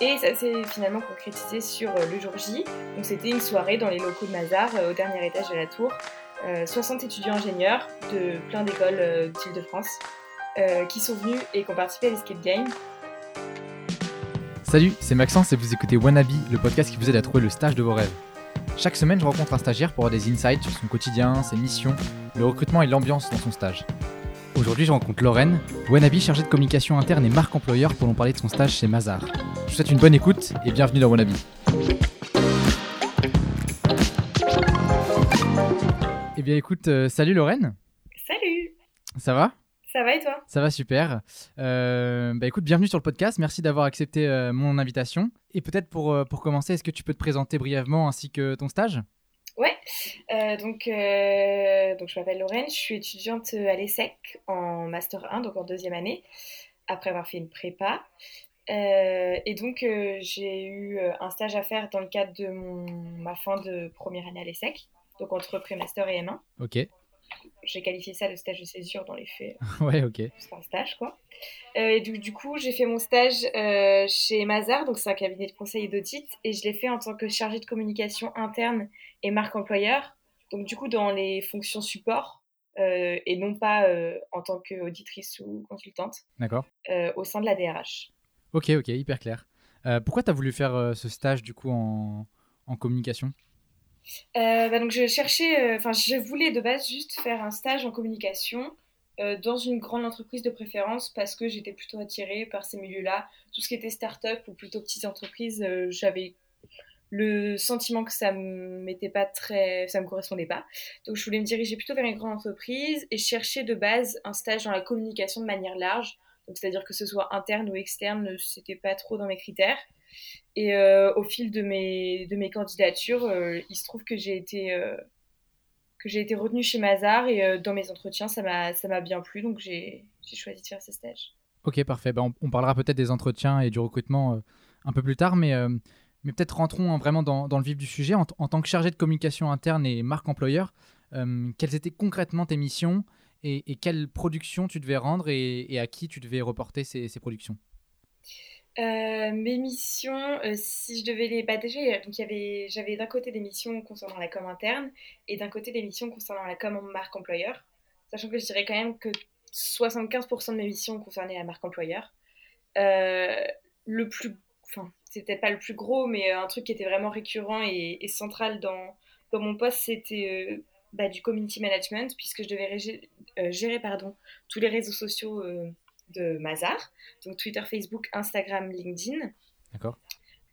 Et ça s'est finalement concrétisé sur le jour J. Donc c'était une soirée dans les locaux de Mazar, au dernier étage de la tour. 60 étudiants ingénieurs de plein d'écoles d'Île-de-France qui sont venus et qui ont participé à l'escape game. Salut, c'est Maxence et vous écoutez Wannabe, le podcast qui vous aide à trouver le stage de vos rêves. Chaque semaine, je rencontre un stagiaire pour avoir des insights sur son quotidien, ses missions, le recrutement et l'ambiance dans son stage. Aujourd'hui, je rencontre Lorraine, Wannabe chargée de communication interne et marque employeur pour nous parler de son stage chez Mazar. Je vous souhaite une bonne écoute et bienvenue dans Wannabe. Eh bien écoute, euh, salut Lorraine. Salut. Ça va? Ça va et toi? Ça va super. Euh, bah écoute, bienvenue sur le podcast. Merci d'avoir accepté euh, mon invitation. Et peut-être pour, euh, pour commencer, est-ce que tu peux te présenter brièvement ainsi que ton stage? Ouais, donc, donc je m'appelle Lorraine, je suis étudiante à l'ESSEC en Master 1, donc en deuxième année, après avoir fait une prépa. et donc j'ai eu un stage à faire dans le cadre de mon, ma fin de première année à l'ESSEC, donc entre pré-master et M1. Ok j'ai qualifié ça de stage de césure dans les faits. ouais, ok. C'est un stage, quoi. Euh, et du, du, coup, j'ai fait mon stage euh, chez Mazar, donc c'est un cabinet de conseil et d'audit, et je l'ai fait en tant que chargée de communication interne et marque employeur. Donc, du coup, dans les fonctions support, euh, et non pas en tant qu'auditrice ou consultante. D'accord. au sein de la DRH. Ok, ok, hyper clair. pourquoi tu as voulu faire ce stage, du coup, en, en communication? Euh, bah, donc je cherchais, euh, enfin je voulais de base juste faire un stage en communication euh, dans une grande entreprise de préférence parce que j'étais plutôt attirée par ces milieux-là. Tout ce qui était start-up ou plutôt petites entreprises, j'avais le sentiment que ça m'était pas très, ça me correspondait pas. Donc je voulais me diriger plutôt vers une grande entreprise et chercher de base un stage dans la communication de manière large. Donc c'est-à-dire que ce soit interne ou externe, c'était pas trop dans mes critères. Et euh, au fil de mes, de mes candidatures, euh, il se trouve que j'ai été, euh, que j'ai été retenue chez Mazar et dans mes entretiens, ça m'a bien plu, donc j'ai choisi de faire ce stage. Ok, parfait. Ben, on, parlera peut-être des entretiens et du recrutement un peu plus tard, mais, mais peut-être rentrons vraiment dans, le vif du sujet. En, tant que chargé de communication interne et marque employeur, quelles étaient concrètement tes missions et, quelles productions tu devais rendre et, à qui tu devais reporter ces, productions? Euh, mes missions, euh, si je devais les. Bah, déjà, j'avais d'un côté des missions concernant la com interne et d'un côté des missions concernant la com en marque employeur. Sachant que je dirais quand même que 75% de mes missions concernaient la marque employeur. Euh, le plus. Enfin, c'était pas le plus gros, mais un truc qui était vraiment récurrent et, central dans, dans mon poste, c'était bah, du community management, puisque je devais gérer, gérer pardon, tous les réseaux sociaux de Mazar, donc Twitter, Facebook, Instagram, LinkedIn. D'accord.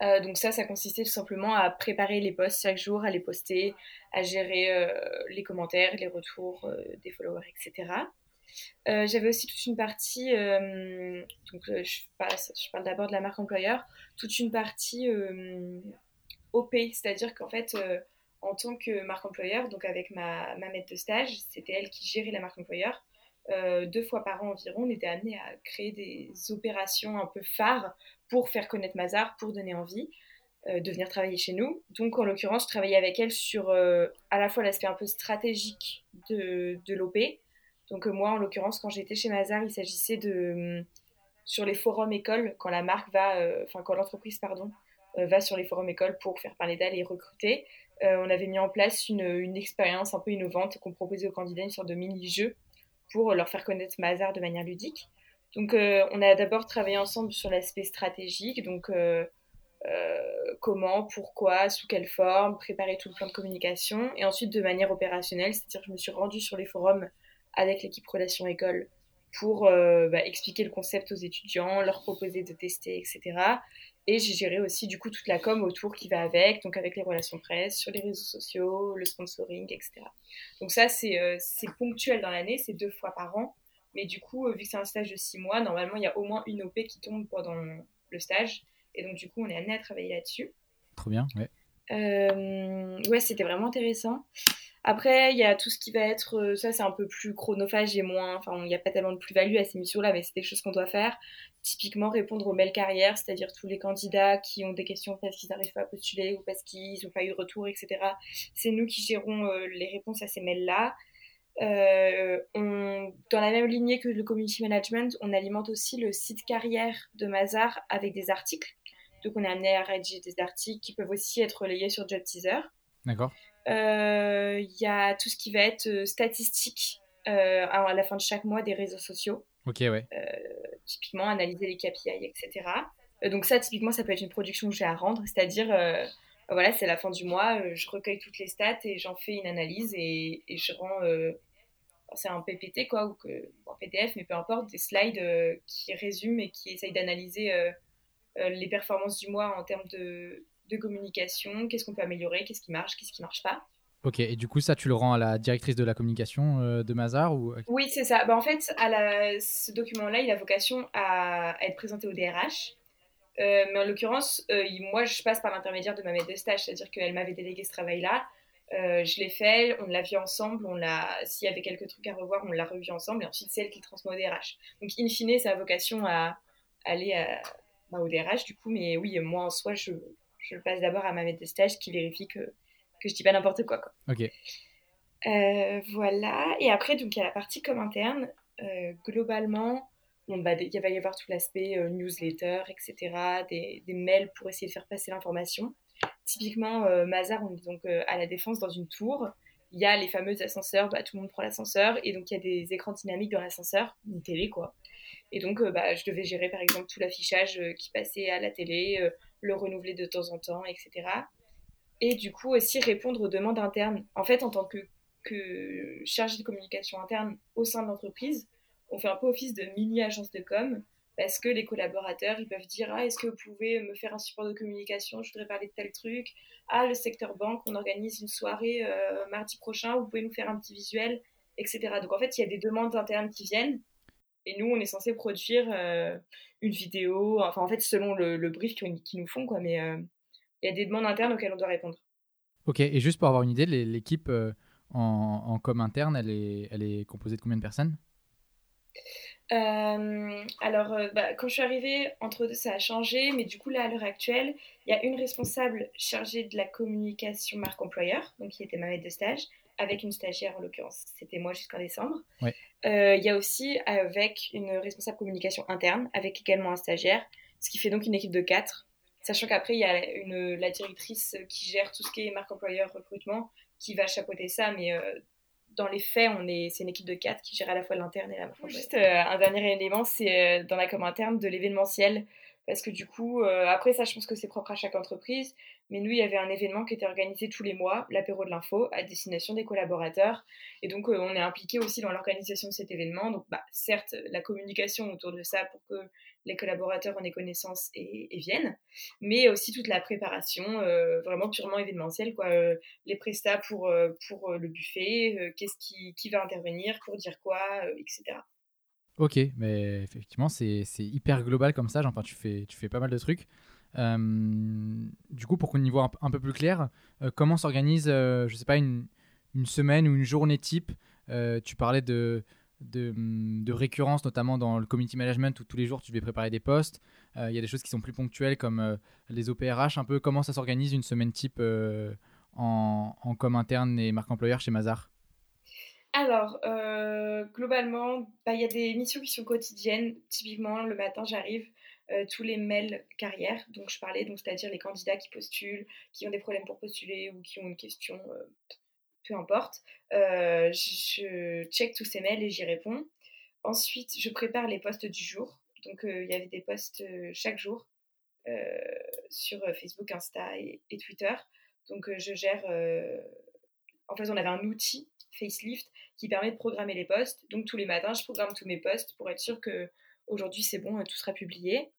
Euh, donc ça, ça consistait tout simplement à préparer les posts chaque jour, à les poster, à gérer euh, les commentaires, les retours euh, des followers, etc. J'avais aussi toute une partie, donc je parle, je parle d'abord de la marque employeur, toute une partie OP, c'est-à-dire qu'en fait, en tant que marque employeur, donc avec ma, ma maître de stage, c'était elle qui gérait la marque employeur. Euh, deux fois par an environ, on était amené à créer des opérations un peu phares pour faire connaître Mazar, pour donner envie euh, de venir travailler chez nous. Donc, en l'occurrence, je travaillais avec elle sur euh, à la fois l'aspect un peu stratégique de, de l'OP. Donc, moi, en l'occurrence, quand j'étais chez Mazar, il s'agissait de sur les forums écoles, quand la marque va, enfin, quand l'entreprise, pardon, va sur les forums écoles pour faire parler d'elle et recruter. on avait mis en place une, expérience un peu innovante qu'on proposait aux candidats, une sorte de mini-jeu pour leur faire connaître Mazar de manière ludique. Donc, euh, on a d'abord travaillé ensemble sur l'aspect stratégique, donc euh, euh, comment, pourquoi, sous quelle forme, préparer tout le plan de communication, et ensuite de manière opérationnelle, c'est-à-dire que je me suis rendue sur les forums avec l'équipe Relation École pour bah, expliquer le concept aux étudiants, leur proposer de tester, etc. Et j'ai géré aussi du coup toute la com autour qui va avec, donc avec les relations presse, sur les réseaux sociaux, le sponsoring, etc. Donc ça, c'est euh, ponctuel dans l'année, c'est deux fois par an. Mais du coup, euh, vu que c'est un stage de six mois, normalement, il y a au moins une OP qui tombe pendant le stage. Et donc, du coup, on est amené à travailler là-dessus. Trop bien, ouais. Euh, ouais, c'était vraiment intéressant. Après, il y a tout ce qui va être, euh, ça c'est un peu plus chronophage et moins, enfin il n'y a pas tellement de plus-value à ces missions-là, mais c'est des choses qu'on doit faire. Typiquement répondre aux mails carrières, c'est-à-dire tous les candidats qui ont des questions parce qu'ils n'arrivent pas à postuler ou parce qu'ils n'ont pas eu de retour, etc. C'est nous qui gérons euh, les réponses à ces mails-là. Euh, dans la même lignée que le community management, on alimente aussi le site carrière de Mazar avec des articles Donc on est amené à rédiger des articles qui peuvent aussi être relayés sur Job Teaser. D'accord. Il y a tout ce qui va être statistique à la fin de chaque mois des réseaux sociaux. Ok, ouais. typiquement, analyser les KPI, etc. donc ça, typiquement, ça peut être une production que j'ai à rendre, c'est-à-dire voilà, c'est la fin du mois, je recueille toutes les stats et j'en fais une analyse et, et je rends c'est un PPT quoi, ou que, un PDF, mais peu importe, des slides euh, qui résument et qui essayent d'analyser euh, euh, les performances du mois en termes de, de communication, qu'est-ce qu'on peut améliorer, qu'est-ce qui marche, qu'est-ce qui marche pas. Ok, et du coup, ça, tu le rends à la directrice de la communication de Mazar ou... Oui, c'est ça. Bah, en fait, à la... ce document-là, il a vocation à, être présenté au DRH. mais en l'occurrence, moi, je passe par l'intermédiaire de ma maître de stage, c'est-à-dire qu'elle m'avait délégué ce travail-là. Euh, je l'ai fait, on l'a vu ensemble, on l'a, s'il y avait quelques trucs à revoir, on l'a revu ensemble, et ensuite c'est elle qui le transmet au DRH. Donc, in fine, ça a vocation à aller à, bah, au DRH, du coup, mais oui, moi en soi, je, je le passe d'abord à ma maître de stage qui vérifie que, que je dis pas n'importe quoi, quoi. Ok. Euh, voilà, et après, donc, il y a la partie comme interne. Euh, globalement, bon, bah, il va y avoir tout l'aspect newsletter, etc., des, des mails pour essayer de faire passer l'information. Typiquement, euh, Mazar, on est donc euh, à la Défense dans une tour. Il y a les fameux ascenseurs, bah, tout le monde prend l'ascenseur, et donc il y a des écrans dynamiques dans l'ascenseur, une télé quoi. Et donc, euh, bah, je devais gérer par exemple tout l'affichage qui passait à la télé, le renouveler de temps en temps, etc. Et du coup aussi répondre aux demandes internes. En fait, en tant que, que chargé de communication interne au sein de l'entreprise, on fait un peu office de mini-agence de com parce que les collaborateurs, ils peuvent dire ah, est-ce que vous pouvez me faire un support de communication? Je voudrais parler de tel truc. Ah, le secteur banque, on organise une soirée euh, mardi prochain, vous pouvez nous faire un petit visuel, etc. Donc en fait, il y a des demandes internes qui viennent. Et nous, on est censé produire euh, une vidéo, enfin en fait, selon le, brief qu'ils nous font, quoi. Mais euh, il y a des demandes internes auxquelles on doit répondre. Ok, et juste pour avoir une idée, l'équipe en, en com interne, elle est, elle est composée de combien de personnes? Euh, alors, euh, bah, quand je suis arrivée, entre deux, ça a changé, mais du coup, là, à l'heure actuelle, il y a une responsable chargée de la communication marque employeur, donc qui était ma maître de stage, avec une stagiaire en l'occurrence, c'était moi jusqu'en décembre. Euh, il y a aussi avec une responsable communication interne, avec également un stagiaire, ce qui fait donc une équipe de quatre. Sachant qu'après, il y a une, la directrice qui gère tout ce qui est marque employeur, recrutement, qui va chapeauter ça, mais dans les faits, on est, c'est une équipe de quatre qui gère à la fois l'interne et la marque. Juste euh, un dernier élément, c'est euh, dans la com interne de l'événementiel. Parce que du coup, euh, après ça, je pense que c'est propre à chaque entreprise. Mais nous, il y avait un événement qui était organisé tous les mois, l'apéro de l'info, à destination des collaborateurs. Et donc, on est impliqué aussi dans l'organisation de cet événement. Donc, bah, certes, la communication autour de ça pour que les collaborateurs en aient connaissance et, viennent, mais aussi toute la préparation euh, vraiment purement événementielle, quoi. Euh, les prestats pour, euh, pour le buffet, qu'est-ce qui, qui, va intervenir, pour dire quoi, etc. Ok, mais effectivement, c'est hyper global comme ça. Enfin, tu fais, tu fais pas mal de trucs. du coup, pour qu'on y voit un, peu plus clair, comment s'organise, je sais pas, une, une, semaine ou une journée type Tu parlais de, Mm, de, récurrence, notamment dans le community management où tous les jours tu devais préparer des postes. Euh, il y a des choses qui sont plus ponctuelles comme euh, les OPRH, un peu comment ça s'organise une semaine type euh, en, en, com interne et marque employeur chez Mazar? Alors, globalement, bah, il y a des missions qui sont quotidiennes. Typiquement, le matin, j'arrive, tous les mails carrière, donc je parlais, c'est-à-dire les candidats qui postulent, qui ont des problèmes pour postuler ou qui ont une question peu importe. Euh, je check tous ces mails et j'y réponds. Ensuite, je prépare les posts du jour. Donc, euh, il y avait des posts euh, chaque jour sur Facebook, Insta et, Twitter. Donc, je gère. En fait, on avait un outil, Facelift, qui permet de programmer les posts. Donc, tous les matins, je programme tous mes posts pour être sûr que aujourd'hui c'est bon, tout sera publié.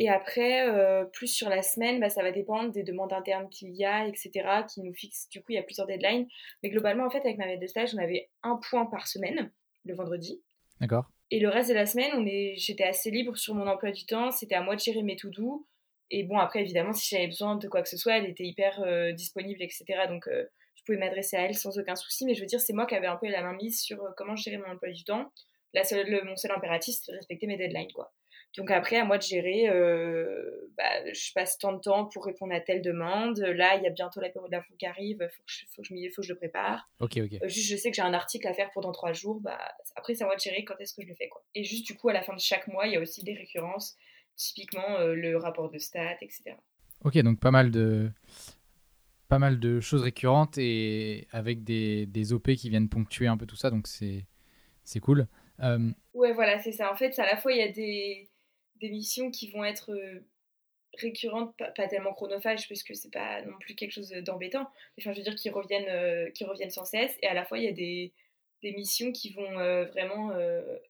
Et après, euh, plus sur la semaine, bah, ça va dépendre des demandes internes qu'il y a, etc., qui nous fixent. Du coup, il y a plusieurs deadlines. Mais globalement, en fait, avec ma maître de stage, on avait un point par semaine, le vendredi. D'accord. Et le reste de la semaine, on est... j'étais assez libre sur mon emploi du temps. C'était à moi de gérer mes to-do. Et bon, après, évidemment, si j'avais besoin de quoi que ce soit, elle était hyper euh, disponible, etc. Donc, euh, pouvais m'adresser à elle sans aucun souci. Mais je veux dire, c'est moi qui avais un peu la main mise sur comment gérer mon emploi du temps. La seule, mon seul impératif, c'était de respecter mes deadlines, quoi. Donc après, à moi de gérer, euh, bah, je passe tant de temps pour répondre à telle demande. Là, il y a bientôt la période d'info qui arrive, il faut, que je, faut, que je le prépare. Ok, ok. Euh, juste, je sais que j'ai un article à faire pour dans trois jours. Bah, après, c'est à moi de gérer quand est-ce que je le fais. Quoi. Et juste, du coup, à la fin de chaque mois, il y a aussi des récurrences typiquement le rapport de stats, etc. Ok, donc pas mal de, pas mal de choses récurrentes et avec des, des OP qui viennent ponctuer un peu tout ça, donc c'est cool. Euh... Ouais, voilà, c'est ça. En fait, à la fois, il y a des, des missions qui vont être euh, récurrentes, pas, tellement chronophages, parce que c'est pas non plus quelque chose d'embêtant. Enfin, je veux dire, qui reviennent, euh, qui reviennent sans cesse. Et à la fois, il y a des, des missions qui vont euh, vraiment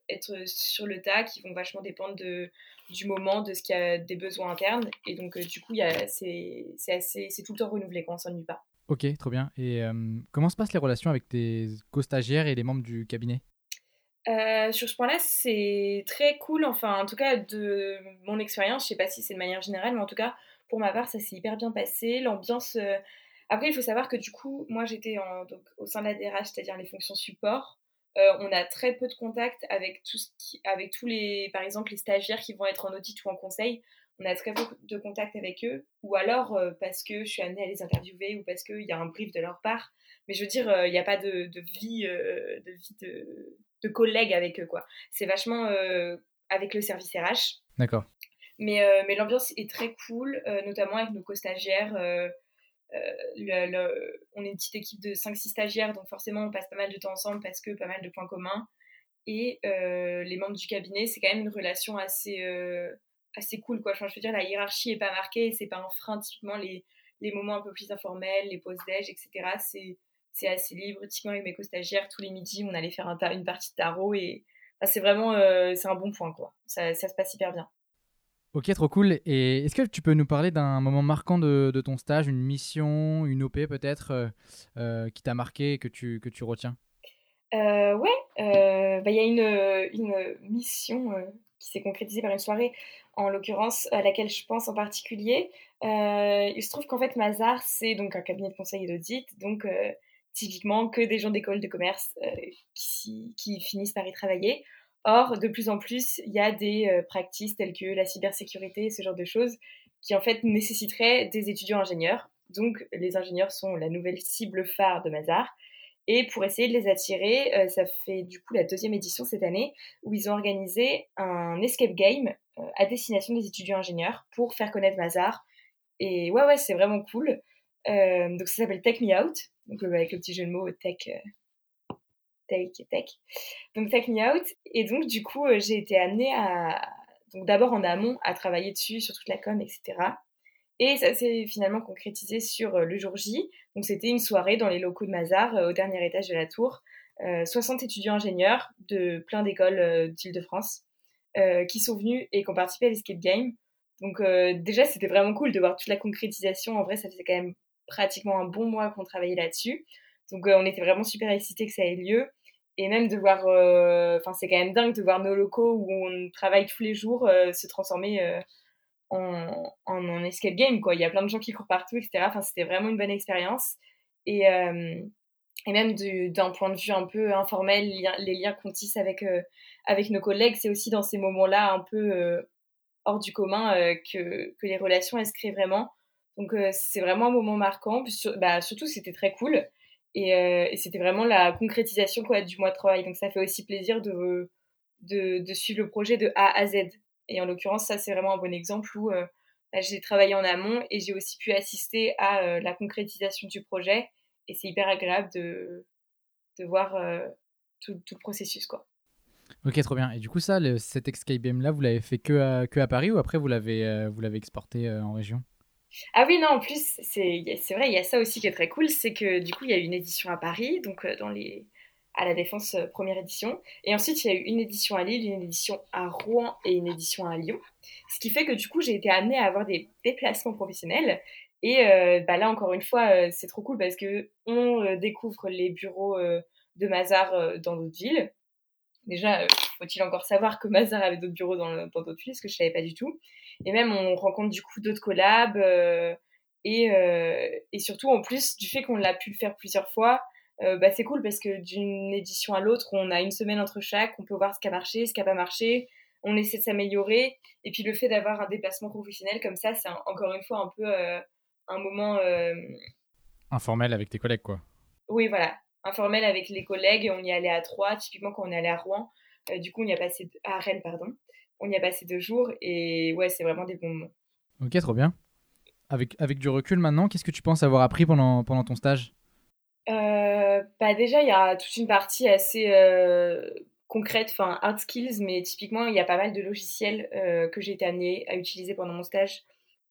être sur le tas, qui vont vachement dépendre de, du moment, de ce qu'il y a des besoins internes. Et donc, du coup, c'est tout le temps renouvelé, quand on s'ennuie pas. Ok, trop bien. Et comment se passent les relations avec tes co-stagiaires et les membres du cabinet? Euh, sur ce point-là, c'est très cool. Enfin, en tout cas, de mon expérience, je sais pas si c'est de manière générale, mais en tout cas, pour ma part, ça s'est hyper bien passé. L'ambiance. Euh, après, il faut savoir que du coup, moi, j'étais donc, au sein de la DRH, c'est-à-dire les fonctions support. Euh, on a très peu de contact avec, tout ce qui... avec tous les, par exemple, les stagiaires qui vont être en audit ou en conseil. On a très peu de contact avec eux, ou alors parce que je suis amenée à les interviewer ou parce qu'il y a un brief de leur part. Mais je veux dire, il n'y a pas de, de vie, de vie de de collègues avec eux, quoi. C'est vachement euh, avec le service RH. D'accord. Mais, euh, mais l'ambiance est très cool, euh, notamment avec nos co-stagiaires. On est une petite équipe de 5-6 stagiaires, donc forcément on passe pas mal de temps ensemble parce que pas mal de points communs. Et les membres du cabinet, c'est quand même une relation assez, assez cool. Quoi. Enfin, je veux dire, la hiérarchie est pas marquée, c'est pas un frein. Typiquement, les, les moments un peu plus informels, les pauses déj, etc., c'est c'est assez libre. Typiquement avec mes co-stagiaires, tous les midis, on allait faire une partie de tarot et c'est vraiment euh, c'est un bon point quoi. Ça, ça, se passe hyper bien. Ok, trop cool. Et est-ce que tu peux nous parler d'un moment marquant de, ton stage, une mission, une OP peut-être, euh, euh, qui t'a marqué et que tu, que tu retiens? Ouais, bah, il y a une, une mission qui s'est concrétisée par une soirée, en l'occurrence à laquelle je pense en particulier. il se trouve qu'en fait, Mazar, c'est donc un cabinet de conseil et d'audit, donc typiquement que des gens d'école de commerce euh, qui, qui, finissent par y travailler. Or, de plus en plus, il y a des euh, pratiques telles que la cybersécurité, ce genre de choses, qui en fait nécessiteraient des étudiants ingénieurs. Donc, les ingénieurs sont la nouvelle cible phare de Mazar. Et pour essayer de les attirer, euh, ça fait du coup la deuxième édition cette année où ils ont organisé un escape game à destination des étudiants ingénieurs pour faire connaître Mazar. Et ouais, ouais, c'est vraiment cool. donc ça s'appelle Take Me Out donc euh, avec le petit jeu de mots tech, euh, tech, tech. Donc Tech Me Out. Et donc du coup, euh, j'ai été amenée à, donc d'abord en amont, à travailler dessus, sur toute la com, etc. Et ça s'est finalement concrétisé sur le jour J. Donc c'était une soirée dans les locaux de Mazar, au dernier étage de la tour. 60 étudiants ingénieurs de plein d'écoles d'Île-de-France qui sont venus et qui ont participé à l'escape game. Donc déjà, c'était vraiment cool de voir toute la concrétisation. En vrai, ça faisait quand même pratiquement un bon mois qu'on travaillait là-dessus. Donc euh, on était vraiment super excités que ça ait lieu. Et même de voir, euh, enfin c'est quand même dingue de voir nos locaux où on travaille tous les jours euh, se transformer en, en, escape game. Quoi. Il y a plein de gens qui courent partout, etc. Enfin c'était vraiment une bonne expérience. Et, et même d'un point de vue un peu informel, les liens qu'on tisse avec, avec nos collègues, c'est aussi dans ces moments-là un peu hors du commun que, que les relations elles se créent vraiment. Donc euh, c'est vraiment un moment marquant. bah, surtout, c'était très cool. Euh, et, c'était vraiment la concrétisation quoi, du mois de travail. Donc ça fait aussi plaisir de, de, suivre le projet de A à Z. Et en l'occurrence, ça c'est vraiment un bon exemple où euh, bah, j'ai travaillé en amont et j'ai aussi pu assister à la concrétisation du projet. Et c'est hyper agréable de, de voir tout, le processus. quoi. Ok, trop bien. Et du coup, ça, le, cet escape là, vous l'avez fait que à, que à Paris ou après vous l'avez vous l'avez exporté en région? Ah oui, non, en plus, c'est vrai, il y a ça aussi qui est très cool, c'est que du coup, il y a eu une édition à Paris, donc euh, dans les, à la Défense euh, première édition. Et ensuite, il y a eu une édition à Lille, une édition à Rouen et une édition à Lyon. Ce qui fait que du coup, j'ai été amenée à avoir des déplacements professionnels. Et euh, bah là, encore une fois, c'est trop cool parce que on découvre les bureaux de Mazar dans d'autres villes. Déjà, faut-il encore savoir que Mazar avait d'autres bureaux dans d'autres villes, ce que je savais pas du tout. Et même, on rencontre du coup d'autres collabs. Euh, et, euh, et, surtout, en plus, du fait qu'on l'a pu le faire plusieurs fois, euh, bah, c'est cool parce que d'une édition à l'autre, on a une semaine entre chaque, on peut voir ce qui a marché, ce qui n'a pas marché, on essaie de s'améliorer. Et puis le fait d'avoir un déplacement professionnel comme ça, c'est encore une fois un peu un moment... Informel avec tes collègues, quoi. Oui, voilà. Informel avec les collègues. On y allait à trois, typiquement quand on est allé à Rouen. du coup, on y a passé à Rennes, pardon. on y a passé deux jours et ouais, c'est vraiment des bons moments. Ok, trop bien. Avec, avec du recul maintenant, qu'est-ce que tu penses avoir appris pendant, pendant ton stage? Euh, bah Déjà, il y a toute une partie assez euh, concrète, enfin hard skills, mais typiquement, il y a pas mal de logiciels euh, que j'ai été amenée à utiliser pendant mon stage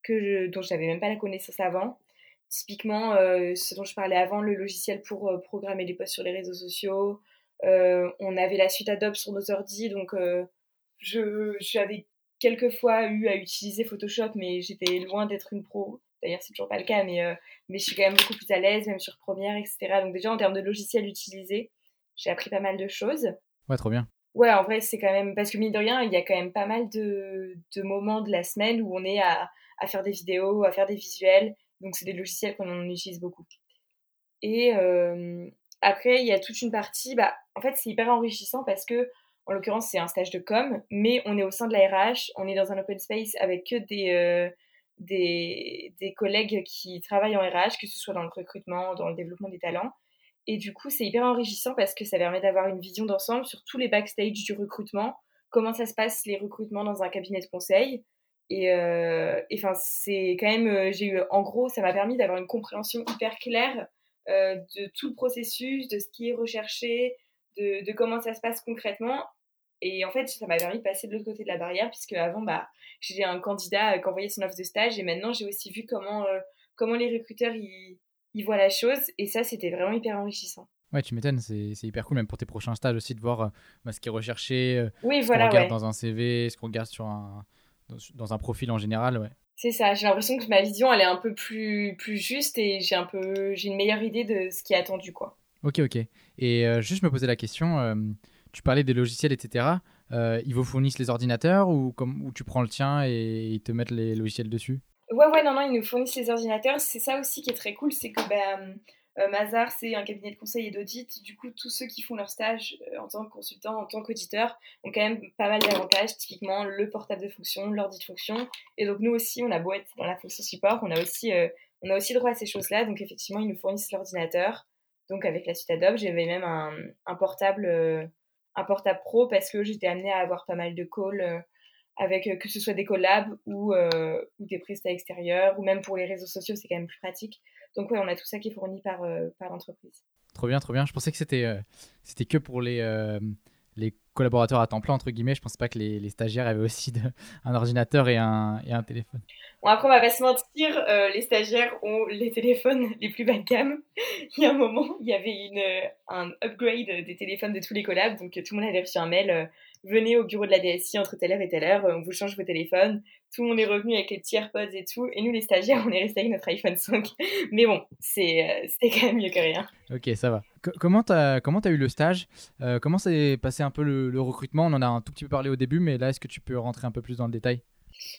que je, dont je n'avais même pas la connaissance avant. Typiquement, ce dont je parlais avant, le logiciel pour programmer les posts sur les réseaux sociaux. on avait la suite Adobe sur nos ordi, donc je j'avais quelques fois eu à utiliser Photoshop, mais j'étais loin d'être une pro. D'ailleurs, c'est toujours pas le cas, mais, euh, mais je suis quand même beaucoup plus à l'aise, même sur Premiere, etc. Donc déjà, en termes de logiciels utilisés, j'ai appris pas mal de choses. Ouais, trop bien. Ouais, en vrai, c'est quand même... Parce que mine de rien, il y a quand même pas mal de, de moments de la semaine où on est à, à faire des vidéos, à faire des visuels. Donc c'est des logiciels qu'on utilise beaucoup. Et après, il y a toute une partie... Bah, en fait, c'est hyper enrichissant parce que en l'occurrence, c'est un stage de com, mais on est au sein de la RH, on est dans un open space avec que des, euh, des, des, collègues qui travaillent en RH, que ce soit dans le recrutement, dans le développement des talents. Et du coup, c'est hyper enrichissant parce que ça permet d'avoir une vision d'ensemble sur tous les backstage du recrutement, comment ça se passe les recrutements dans un cabinet de conseil. Et euh, enfin, c'est quand même, euh, j'ai eu, en gros, ça m'a permis d'avoir une compréhension hyper claire de tout le processus, de ce qui est recherché, de, de, comment ça se passe concrètement. Et en fait, ça m'a permis de passer de l'autre côté de la barrière, puisque avant, bah, j'ai un candidat qui envoyait son offre de stage, et maintenant, j'ai aussi vu comment, euh, comment les recruteurs ils, voient la chose, et ça, c'était vraiment hyper enrichissant. Ouais, tu m'étonnes, c'est hyper cool, même pour tes prochains stages aussi, de voir euh, bah, ce qui est recherché, euh, oui, ce voilà, qu'on regarde dans un CV, ce qu'on regarde sur un, dans, un profil en général, ouais. C'est ça, j'ai l'impression que ma vision, elle est un peu plus, plus juste, et j'ai un peu, j'ai une meilleure idée de ce qui est attendu, quoi. Ok, ok. Et juste me poser la question, tu parlais des logiciels, etc. Euh, ils vous fournissent les ordinateurs ou, comme, ou tu prends le tien et ils te mettent les logiciels dessus? Ouais, ouais, non, non, ils nous fournissent les ordinateurs. C'est ça aussi qui est très cool, c'est que ben, euh, Mazar, c'est un cabinet de conseil et d'audit. Du coup, tous ceux qui font leur stage euh, en tant que consultant, en tant qu'auditeur, ont quand même pas mal d'avantages. Typiquement, le portable de fonction, l'ordi de fonction. Et donc, nous aussi, on a beau être dans la fonction support, on a aussi, on a aussi droit à ces choses-là. Donc, effectivement, ils nous fournissent l'ordinateur. Donc, avec la suite Adobe, j'avais même un, portable un portable pro parce que j'étais amenée à avoir pas mal de calls euh, avec euh, que ce soit des collabs ou, euh, ou des prestats extérieurs ou même pour les réseaux sociaux, c'est quand même plus pratique. Donc ouais, on a tout ça qui est fourni par, par l'entreprise. Trop bien, trop bien. Je pensais que c'était c'était que pour les, les collaborateurs à temps plein, entre guillemets. Je pensais pas que les, les stagiaires avaient aussi de, un ordinateur et un, et un téléphone. Bon, après, on va pas se mentir, euh, les stagiaires ont les téléphones les plus bas de gamme. il y a un moment, il y avait une, un upgrade des téléphones de tous les collabs, donc tout le monde avait reçu un mail. Euh, venez au bureau de la DSI entre telle heure et telle heure, on vous change vos téléphones. Tout le monde est revenu avec les petits AirPods et tout. Et nous, les stagiaires, on est restés avec notre iPhone 5. Mais bon, c'est euh, quand même mieux que rien. Ok, ça va. comment tu as, comment as eu le stage? Euh, Comment s'est passé un peu le, recrutement? On en a un tout petit peu parlé au début, mais là, est-ce que tu peux rentrer un peu plus dans le détail?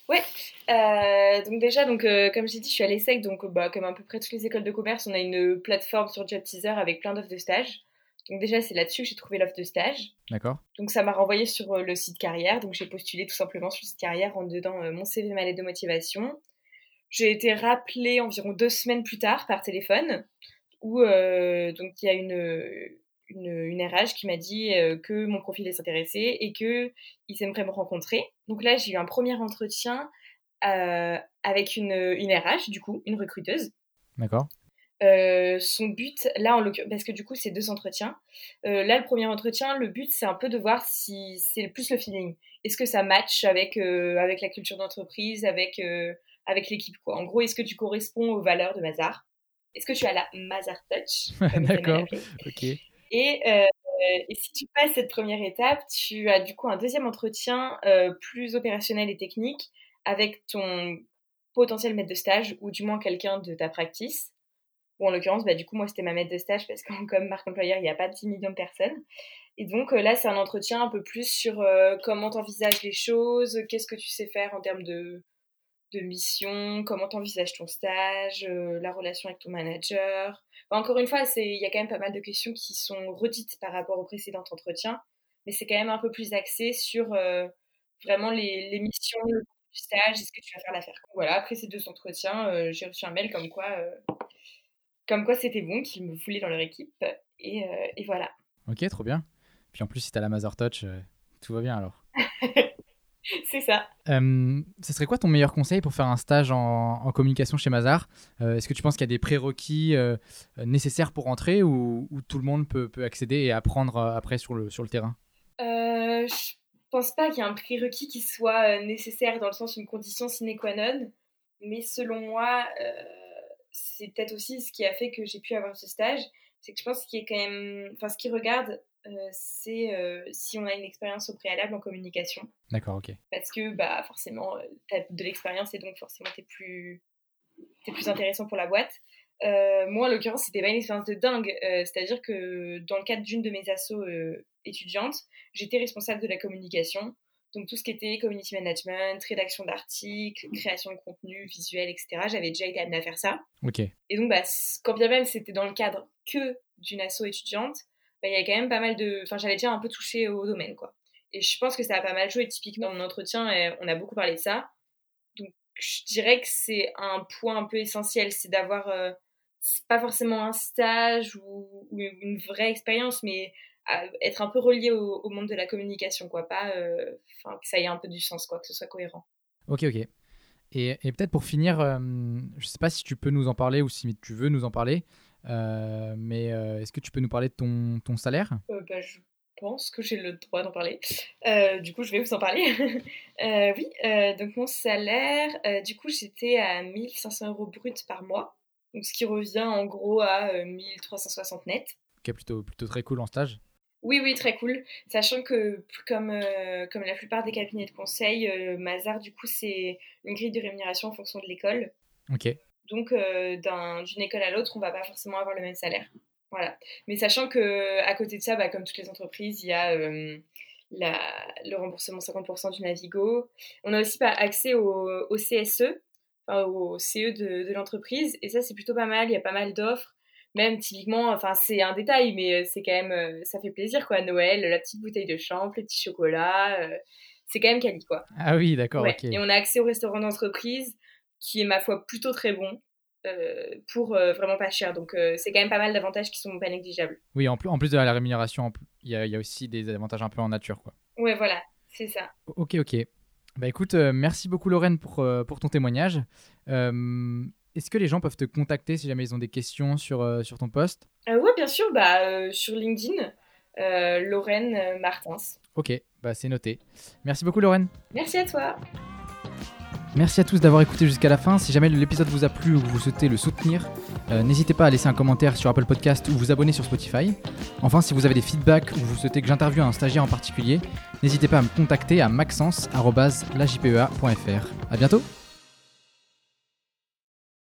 Ouais, euh, donc déjà, donc, comme j'ai dit, je suis à l'ESSEC, donc bah, comme à peu près toutes les écoles de commerce, on a une plateforme sur Job Teaser avec plein d'offres de stage. Donc déjà, c'est là-dessus que j'ai trouvé l'offre de stage. D'accord. Donc ça m'a renvoyé sur euh, le site carrière. Donc j'ai postulé tout simplement sur le site carrière en dedans euh, mon CV, ma lettre de motivation. J'ai été rappelée environ deux semaines plus tard par téléphone où euh, donc il y a une, une, RH qui m'a dit que mon profil est intéressé et que ils aimeraient me rencontrer. Donc là j'ai eu un premier entretien avec une, une RH du coup, une recruteuse. D'accord. Euh, son but, là, en parce que du coup, c'est deux entretiens. Euh, là, le premier entretien, le but, c'est un peu de voir si c'est plus le feeling. Est-ce que ça match avec, euh, avec la culture d'entreprise, avec, avec l'équipe, quoi? En gros, est-ce que tu corresponds aux valeurs de Mazar? Est-ce que tu as la Mazar Touch D'accord, ok. Et, et, si tu passes cette première étape, tu as du coup un deuxième entretien plus opérationnel et technique avec ton potentiel maître de stage ou du moins quelqu'un de ta practice en l'occurrence, bah, du coup, moi, c'était ma maître de stage parce que comme marque employeur, il n'y a pas 10 millions de personnes. Et donc euh, là, c'est un entretien un peu plus sur euh, comment tu envisages les choses, qu'est-ce que tu sais faire en termes de, de mission, comment tu envisages ton stage, euh, la relation avec ton manager. encore une fois, il y a quand même pas mal de questions qui sont redites par rapport au précédent entretien, mais c'est quand même un peu plus axé sur vraiment les, missions, le stage, est-ce que tu vas faire l'affaire? Voilà, après ces deux entretiens, j'ai reçu un mail comme quoi comme quoi c'était bon, qu'ils me voulaient dans leur équipe. Et, euh, et, voilà. Ok, trop bien. Puis en plus, si t'as la Mother Touch, euh, tout va bien alors. C'est ça. Euh, ce serait quoi ton meilleur conseil pour faire un stage en, communication chez Mazar? Euh, Est-ce que tu penses qu'il y a des prérequis nécessaires pour entrer ou, tout le monde peut, accéder et apprendre après sur le, sur le terrain? Je pense pas qu'il y ait un prérequis qui soit nécessaire dans le sens une condition sine qua non, mais selon moi, c'est peut-être aussi ce qui a fait que j'ai pu avoir ce stage, c'est que je pense qu'il est quand même, enfin ce qui regarde euh, c'est euh, si on a une expérience au préalable en communication. D'accord, ok. Parce que bah, forcément, euh, tu as de l'expérience et donc forcément, tu es plus, es plus intéressant pour la boîte. moi, en l'occurrence, c'était pas une expérience de dingue. C'est-à-dire que dans le cadre d'une de mes assos étudiantes, j'étais responsable de la communication. Donc tout ce qui était community management, rédaction d'articles, création de contenu visuel, etc. J'avais déjà été amenée à faire ça. Ok. Et donc, bah, quand bien même c'était dans le cadre que d'une asso étudiante, bah, il y a quand même pas mal de. Enfin, j'avais déjà un peu touché au domaine, quoi. Et je pense que ça a pas mal joué. Typiquement, dans mon entretien, on a beaucoup parlé de ça. Donc, je dirais que c'est un point un peu essentiel, c'est d'avoir euh, pas forcément un stage ou, une vraie expérience, mais être un peu relié au, monde de la communication, quoi. Pas, euh, enfin, que ça ait un peu du sens, quoi, que ce soit cohérent. Ok, ok. Et, et peut-être pour finir, euh, je sais pas si tu peux nous en parler ou si tu veux nous en parler. Euh, mais euh, est-ce que tu peux nous parler de ton, ton salaire? Bah, Je pense que j'ai le droit d'en parler. du coup, je vais vous en parler. oui, donc mon salaire, du coup, j'étais à 1500 euros brut par mois. Donc, ce qui revient en gros à 1360 net. Ok, plutôt, plutôt très cool en stage. Oui, oui, très cool. Sachant que, comme, comme la plupart des cabinets de conseil, Mazar, du coup, c'est une grille de rémunération en fonction de l'école. Ok. Donc, euh, d'une école à l'autre, on va pas forcément avoir le même salaire. Voilà. Mais sachant que à côté de ça, bah, comme toutes les entreprises, il y a euh, le remboursement 50% du Navigo. On a aussi pas accès au, CSE, au CE de, l'entreprise. Et ça, c'est plutôt pas mal. Il y a pas mal d'offres. Même typiquement, enfin, c'est un détail, mais c'est quand même, ça fait plaisir, quoi. Noël, la petite bouteille de champ, le petit chocolat. Euh, c'est quand même quali, quoi. Ah oui, d'accord. Et on a accès au restaurant d'entreprise qui est ma foi plutôt très bon. Euh, pour euh, vraiment pas cher. Donc euh, c'est quand même pas mal d'avantages qui sont pas négligeables. Oui, en plus, en plus de la rémunération, il y, a, aussi des avantages un peu en nature. Quoi. Ouais, voilà, c'est ça. Ok, ok. Bah écoute, merci beaucoup Lorraine pour, pour ton témoignage. Est-ce que les gens peuvent te contacter si jamais ils ont des questions sur, sur ton poste? Oui, bien sûr, bah, sur LinkedIn, Lorraine Martins. Ok, bah c'est noté. Merci beaucoup Lorraine. Merci à toi. Merci à tous d'avoir écouté jusqu'à la fin. Si jamais l'épisode vous a plu ou vous souhaitez le soutenir, euh, n'hésitez pas à laisser un commentaire sur Apple Podcast ou vous abonner sur Spotify. Enfin, si vous avez des feedbacks ou vous souhaitez que j'interviewe un stagiaire en particulier, n'hésitez pas à me contacter à maxence.lajpea.fr. A bientôt